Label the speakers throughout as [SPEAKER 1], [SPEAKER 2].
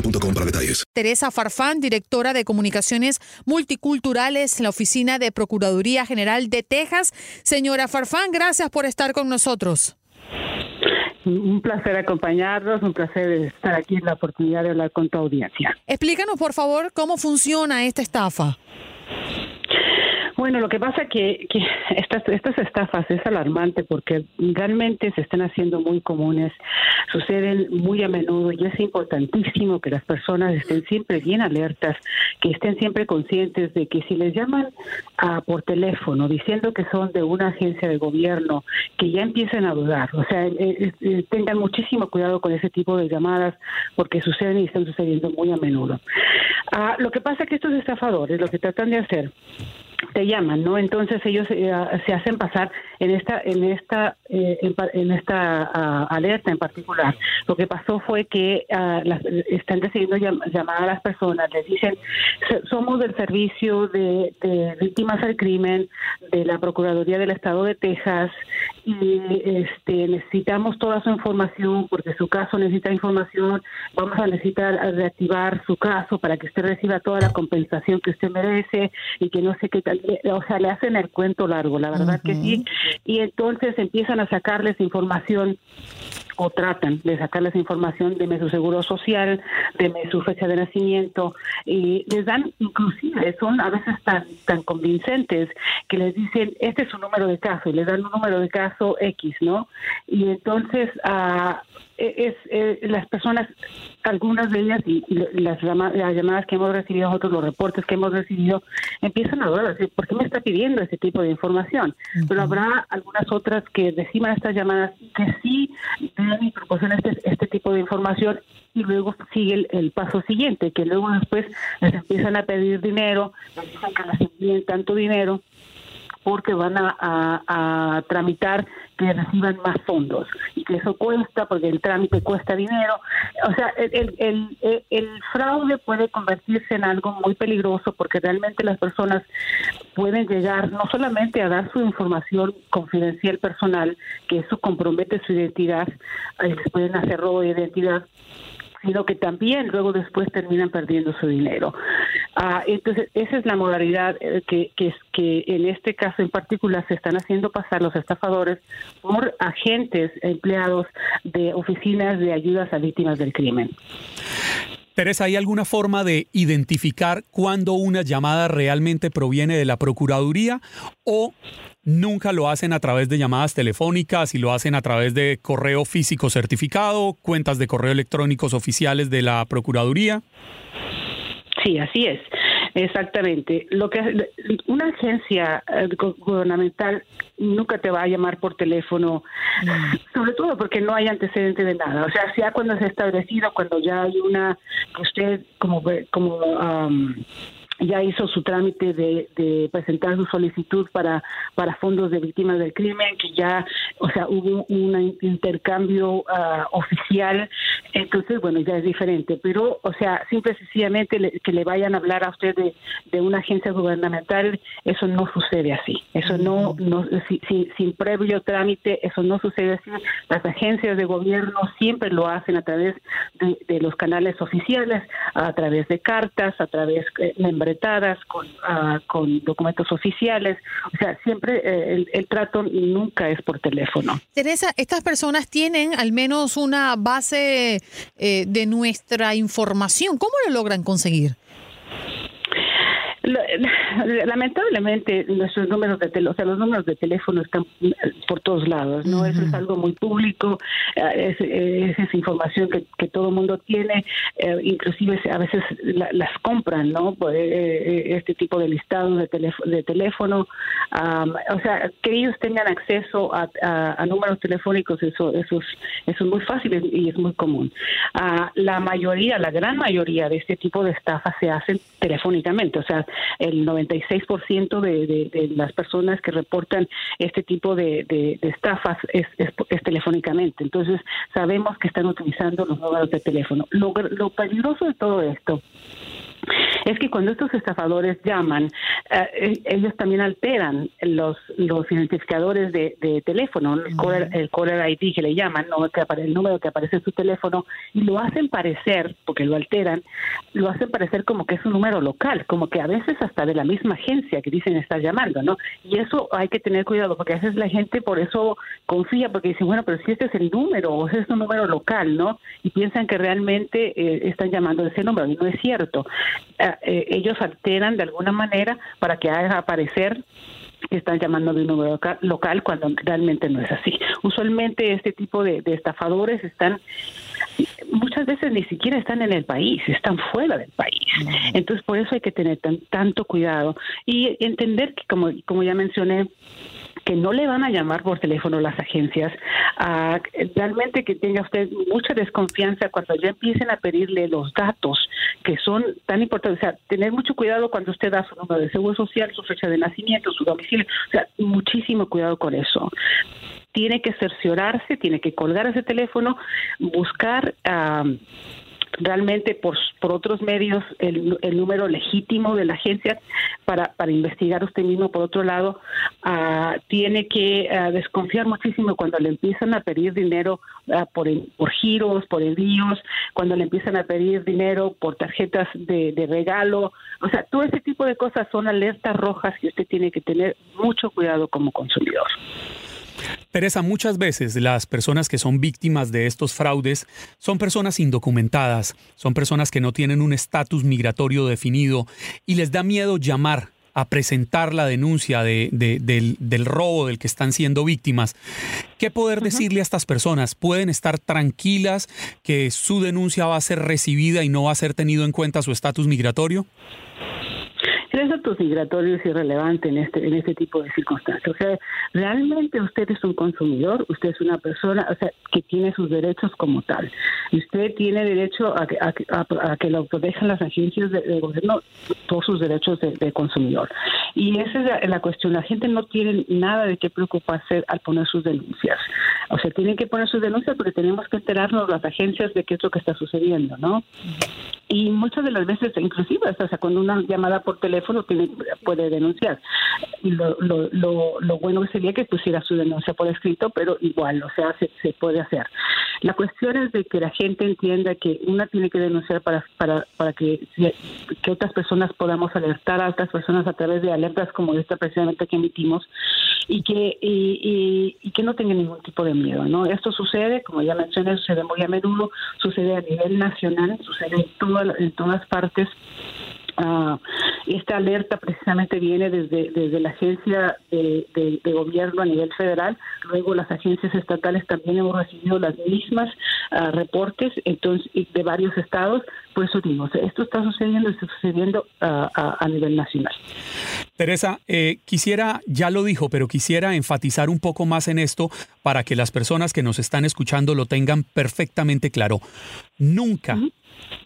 [SPEAKER 1] boostmobile.com para detalles.
[SPEAKER 2] Teresa Farfán, directora de Comunicaciones Multiculturales en la Oficina de Procuraduría General de Texas. Señora Farfán, gracias por estar con nosotros.
[SPEAKER 3] Un placer acompañarlos, un placer estar aquí en la oportunidad de hablar con tu audiencia.
[SPEAKER 2] Explícanos, por favor, cómo funciona esta estafa.
[SPEAKER 3] Bueno, lo que pasa que, que estas, estas estafas es alarmante porque realmente se están haciendo muy comunes, suceden muy a menudo y es importantísimo que las personas estén siempre bien alertas, que estén siempre conscientes de que si les llaman por teléfono diciendo que son de una agencia de gobierno, que ya empiecen a dudar, o sea, eh, eh, tengan muchísimo cuidado con ese tipo de llamadas porque suceden y están sucediendo muy a menudo. Ah, lo que pasa que estos estafadores lo que tratan de hacer te llaman, ¿no? Entonces ellos eh, se hacen pasar en esta en esta eh, en, en esta ah, alerta en particular. Lo que pasó fue que ah, las- están recibiendo llam- llamadas a las personas, les dicen "So- somos del servicio de, de víctimas del crimen de la Procuraduría del Estado de Texas y este necesitamos toda su información porque su caso necesita información. Vamos a necesitar reactivar su caso para que usted reciba toda la compensación que usted merece y que no sé qué tal. O sea, le hacen el cuento largo, la verdad que sí. Y entonces empiezan a sacarles información o tratan de sacarles información de su seguro social, de su fecha de nacimiento y les dan inclusive son a veces tan tan convincentes que les dicen este es su número de caso y les dan un número de caso X, ¿no? Y entonces ah, es, eh, las personas algunas de ellas y, y las, llama- las llamadas que hemos recibido nosotros los reportes que hemos recibido empiezan a dudar ¿por qué me está pidiendo ese tipo de información? Pero habrá algunas otras que reciban estas llamadas que sí dan y proporcionan este, este tipo de información y luego sigue el, el paso siguiente, que luego después les empiezan a pedir dinero, les dicen que les envíen tanto dinero porque van a, tramitar que reciban más fondos y que eso cuesta porque el trámite cuesta dinero. O sea, el, el, el- el- fraude puede convertirse en algo muy peligroso porque realmente las personas pueden llegar no solamente a dar su información confidencial personal, que eso compromete su identidad, eh, pueden hacer robo de identidad, sino que también luego después terminan perdiendo su dinero. Ah, entonces, esa es la modalidad eh, que, que, que en este caso en particular se están haciendo pasar los estafadores por agentes empleados de oficinas de ayudas a víctimas del crimen.
[SPEAKER 4] Teresa, ¿hay alguna forma de identificar cuándo una llamada realmente proviene de la Procuraduría o nunca lo hacen a través de llamadas telefónicas y lo hacen a través de correo físico certificado, cuentas de correo electrónicos oficiales de la Procuraduría?
[SPEAKER 3] Sí, así es. Exactamente. Lo que una agencia eh, gubernamental nunca te va a llamar por teléfono, sobre todo porque no hay antecedente de nada. O sea, sea cuando se ha establecido, cuando ya hay una, usted como como ya hizo su trámite de, presentar su solicitud para, para fondos de víctimas del crimen, que ya, o sea, hubo un intercambio ah, oficial, entonces, bueno, ya es diferente. Pero, o sea, simple y sencillamente que le vayan a hablar a usted de, una agencia gubernamental, eso no sucede así. Eso no, no sin, previo trámite, eso no sucede así. Las agencias de gobierno siempre lo hacen a través de, los canales oficiales, a través de cartas, a través de con, uh, con documentos oficiales. O sea, siempre eh, el, trato nunca es por teléfono.
[SPEAKER 2] Teresa, estas personas tienen al menos una base eh, de nuestra información. ¿Cómo lo logran conseguir?
[SPEAKER 3] lamentablemente nuestros números de teléfono, o sea, los números de teléfono están eh, por todos lados, ¿no? Eso es algo muy público, eh, es, esa información que, que todo el mundo tiene, eh, inclusive a veces las compran, ¿no? este tipo de listados de, teléfono, de teléfono, o sea, que ellos tengan acceso a, números telefónicos, eso, eso, es, eso es muy fácil y es muy común. Ah, la mayoría, la gran mayoría de este tipo de estafas se hacen telefónicamente, o sea, el 96% de, de, de las personas que reportan este tipo de, de estafas es, es, telefónicamente. Entonces, sabemos que están utilizando los números de teléfono. Lo, lo peligroso de todo esto es que cuando estos estafadores llaman, eh, ellos también alteran los los identificadores de, teléfono, el caller, el caller, ID que le llaman, ¿no? que el número que aparece en su teléfono, y lo hacen parecer, porque lo alteran, lo hacen parecer como que es un número local, como que a veces hasta de la misma agencia que dicen estar llamando, ¿no? Y eso hay que tener cuidado, porque a veces la gente por eso confía, porque dicen, bueno, pero si este es el número, o ese es un número local, ¿no? Y piensan que realmente eh, están llamando ese número, y no es cierto. Eh, eh, ellos alteran de alguna manera para que haga aparecer que están llamando de un número local, cuando realmente no es así. Usualmente este tipo de, estafadores están muchas veces ni siquiera están en el país, están fuera del país. Entonces, por eso hay que tener tanto cuidado y entender que, como, como ya mencioné, que no le van a llamar por teléfono las agencias, realmente que tenga usted mucha desconfianza cuando ya empiecen a pedirle los datos que son tan importantes, o sea, tener mucho cuidado cuando usted da su número de seguro social, su fecha de nacimiento, su domicilio, o sea, muchísimo cuidado con eso. Tiene que cerciorarse, tiene que colgar ese teléfono, buscar realmente por, por otros medios el, el, número legítimo de la agencia para, para investigar usted mismo. Por otro lado, uh, tiene que uh, desconfiar muchísimo cuando le empiezan a pedir dinero uh, por, por giros, por envíos, cuando le empiezan a pedir dinero por tarjetas de, de regalo. O sea, todo ese tipo de cosas son alertas rojas que usted tiene que tener mucho cuidado como consumidor.
[SPEAKER 4] Teresa, muchas veces las personas que son víctimas de estos fraudes son personas indocumentadas, son personas que no tienen un estatus migratorio definido y les da miedo llamar a presentar la denuncia de, del, robo del que están siendo víctimas. ¿Qué poder decirle a estas personas? ¿Pueden estar tranquilas que su denuncia va a ser recibida y no va a ser tenido en cuenta su estatus migratorio?
[SPEAKER 3] El estatus migratorio es irrelevante en este, en este tipo de circunstancias. O sea, realmente usted es un consumidor, usted es una persona o sea, que tiene sus derechos como tal. Usted tiene derecho a, a, que lo protejan las agencias de, gobierno todos sus derechos de, consumidor. Y esa es la, cuestión. La gente no tiene nada de qué preocuparse al poner sus denuncias. O sea, tienen que poner sus denuncias porque tenemos que enterarnos las agencias de qué es lo que está sucediendo, ¿no? Y muchas de las veces, inclusive, hasta cuando una llamada por teléfono tiene, puede denunciar. Lo, lo, lo, lo, bueno sería que pusiera su denuncia por escrito, pero igual, o sea, se, se puede hacer. La cuestión es de que la gente entienda que una tiene que denunciar para, para, para que, que otras personas podamos alertar a otras personas a través de alertas como esta precisamente que emitimos y que, y, y, que no tengan ningún tipo de miedo. ¿no? Esto sucede, como ya mencioné, sucede muy a menudo, sucede a nivel nacional, sucede en todo en todas partes. Uh, esta alerta precisamente viene desde, desde la agencia de, gobierno a nivel federal, luego las agencias estatales también hemos recibido las mismas uh, reportes entonces de varios estados por eso digo, esto está sucediendo, está sucediendo a, a nivel nacional.
[SPEAKER 4] Teresa, eh, quisiera, ya lo dijo, pero quisiera enfatizar un poco más en esto para que las personas que nos están escuchando lo tengan perfectamente claro. Nunca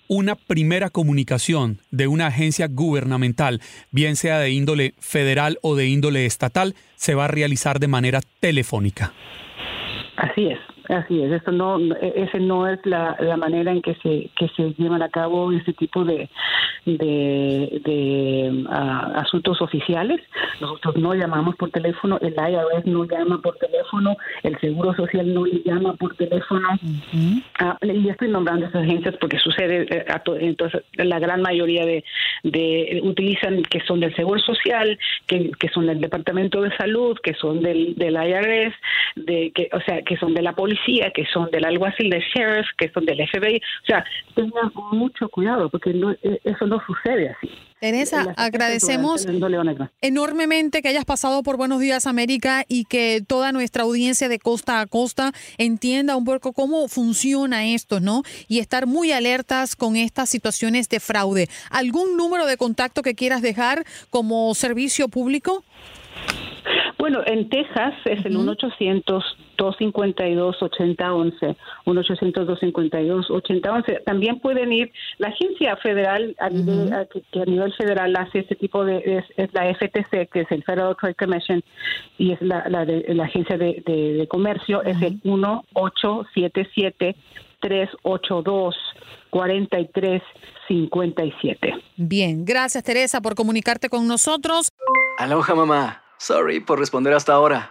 [SPEAKER 4] una primera comunicación de una agencia gubernamental, bien sea de índole federal o de índole estatal, se va a realizar de manera telefónica.
[SPEAKER 3] Así es. Así es, esto no, ese no es la, la manera en que se que se llevan a cabo este tipo de de, ah, asuntos oficiales. Nosotros no llamamos por teléfono, el IRS no llama por teléfono, el Seguro Social no le llama por teléfono. Ah, y estoy nombrando esas agencias porque sucede, eh, entonces la gran mayoría de, de utilizan que son del Seguro Social, que, que son del Departamento de Salud, que son del, del IRS, de que, o sea, que son de la policía que son del alguacil de sheriff, que son del FBI. O sea, tengan mucho cuidado porque no, e, eso no sucede así.
[SPEAKER 2] Teresa, agradecemos enormemente que hayas pasado por Buenos Días América y que toda nuestra audiencia de costa a costa entienda un poco cómo funciona esto, ¿no? Y estar muy alertas con estas situaciones de fraude. ¿Algún número de contacto que quieras dejar como servicio público?
[SPEAKER 3] Bueno, en Texas es el 1-800-252-8011, 1-800-252-8011. También pueden ir, la agencia federal a nivel, que, a nivel federal hace este tipo de, es, la FTC, que es el Federal Trade Commission, y es la, la, la agencia de, comercio, es el 1-877. 382 4357.
[SPEAKER 2] Bien, gracias Teresa por comunicarte con nosotros.
[SPEAKER 5] Aloha mamá. Sorry por responder hasta ahora.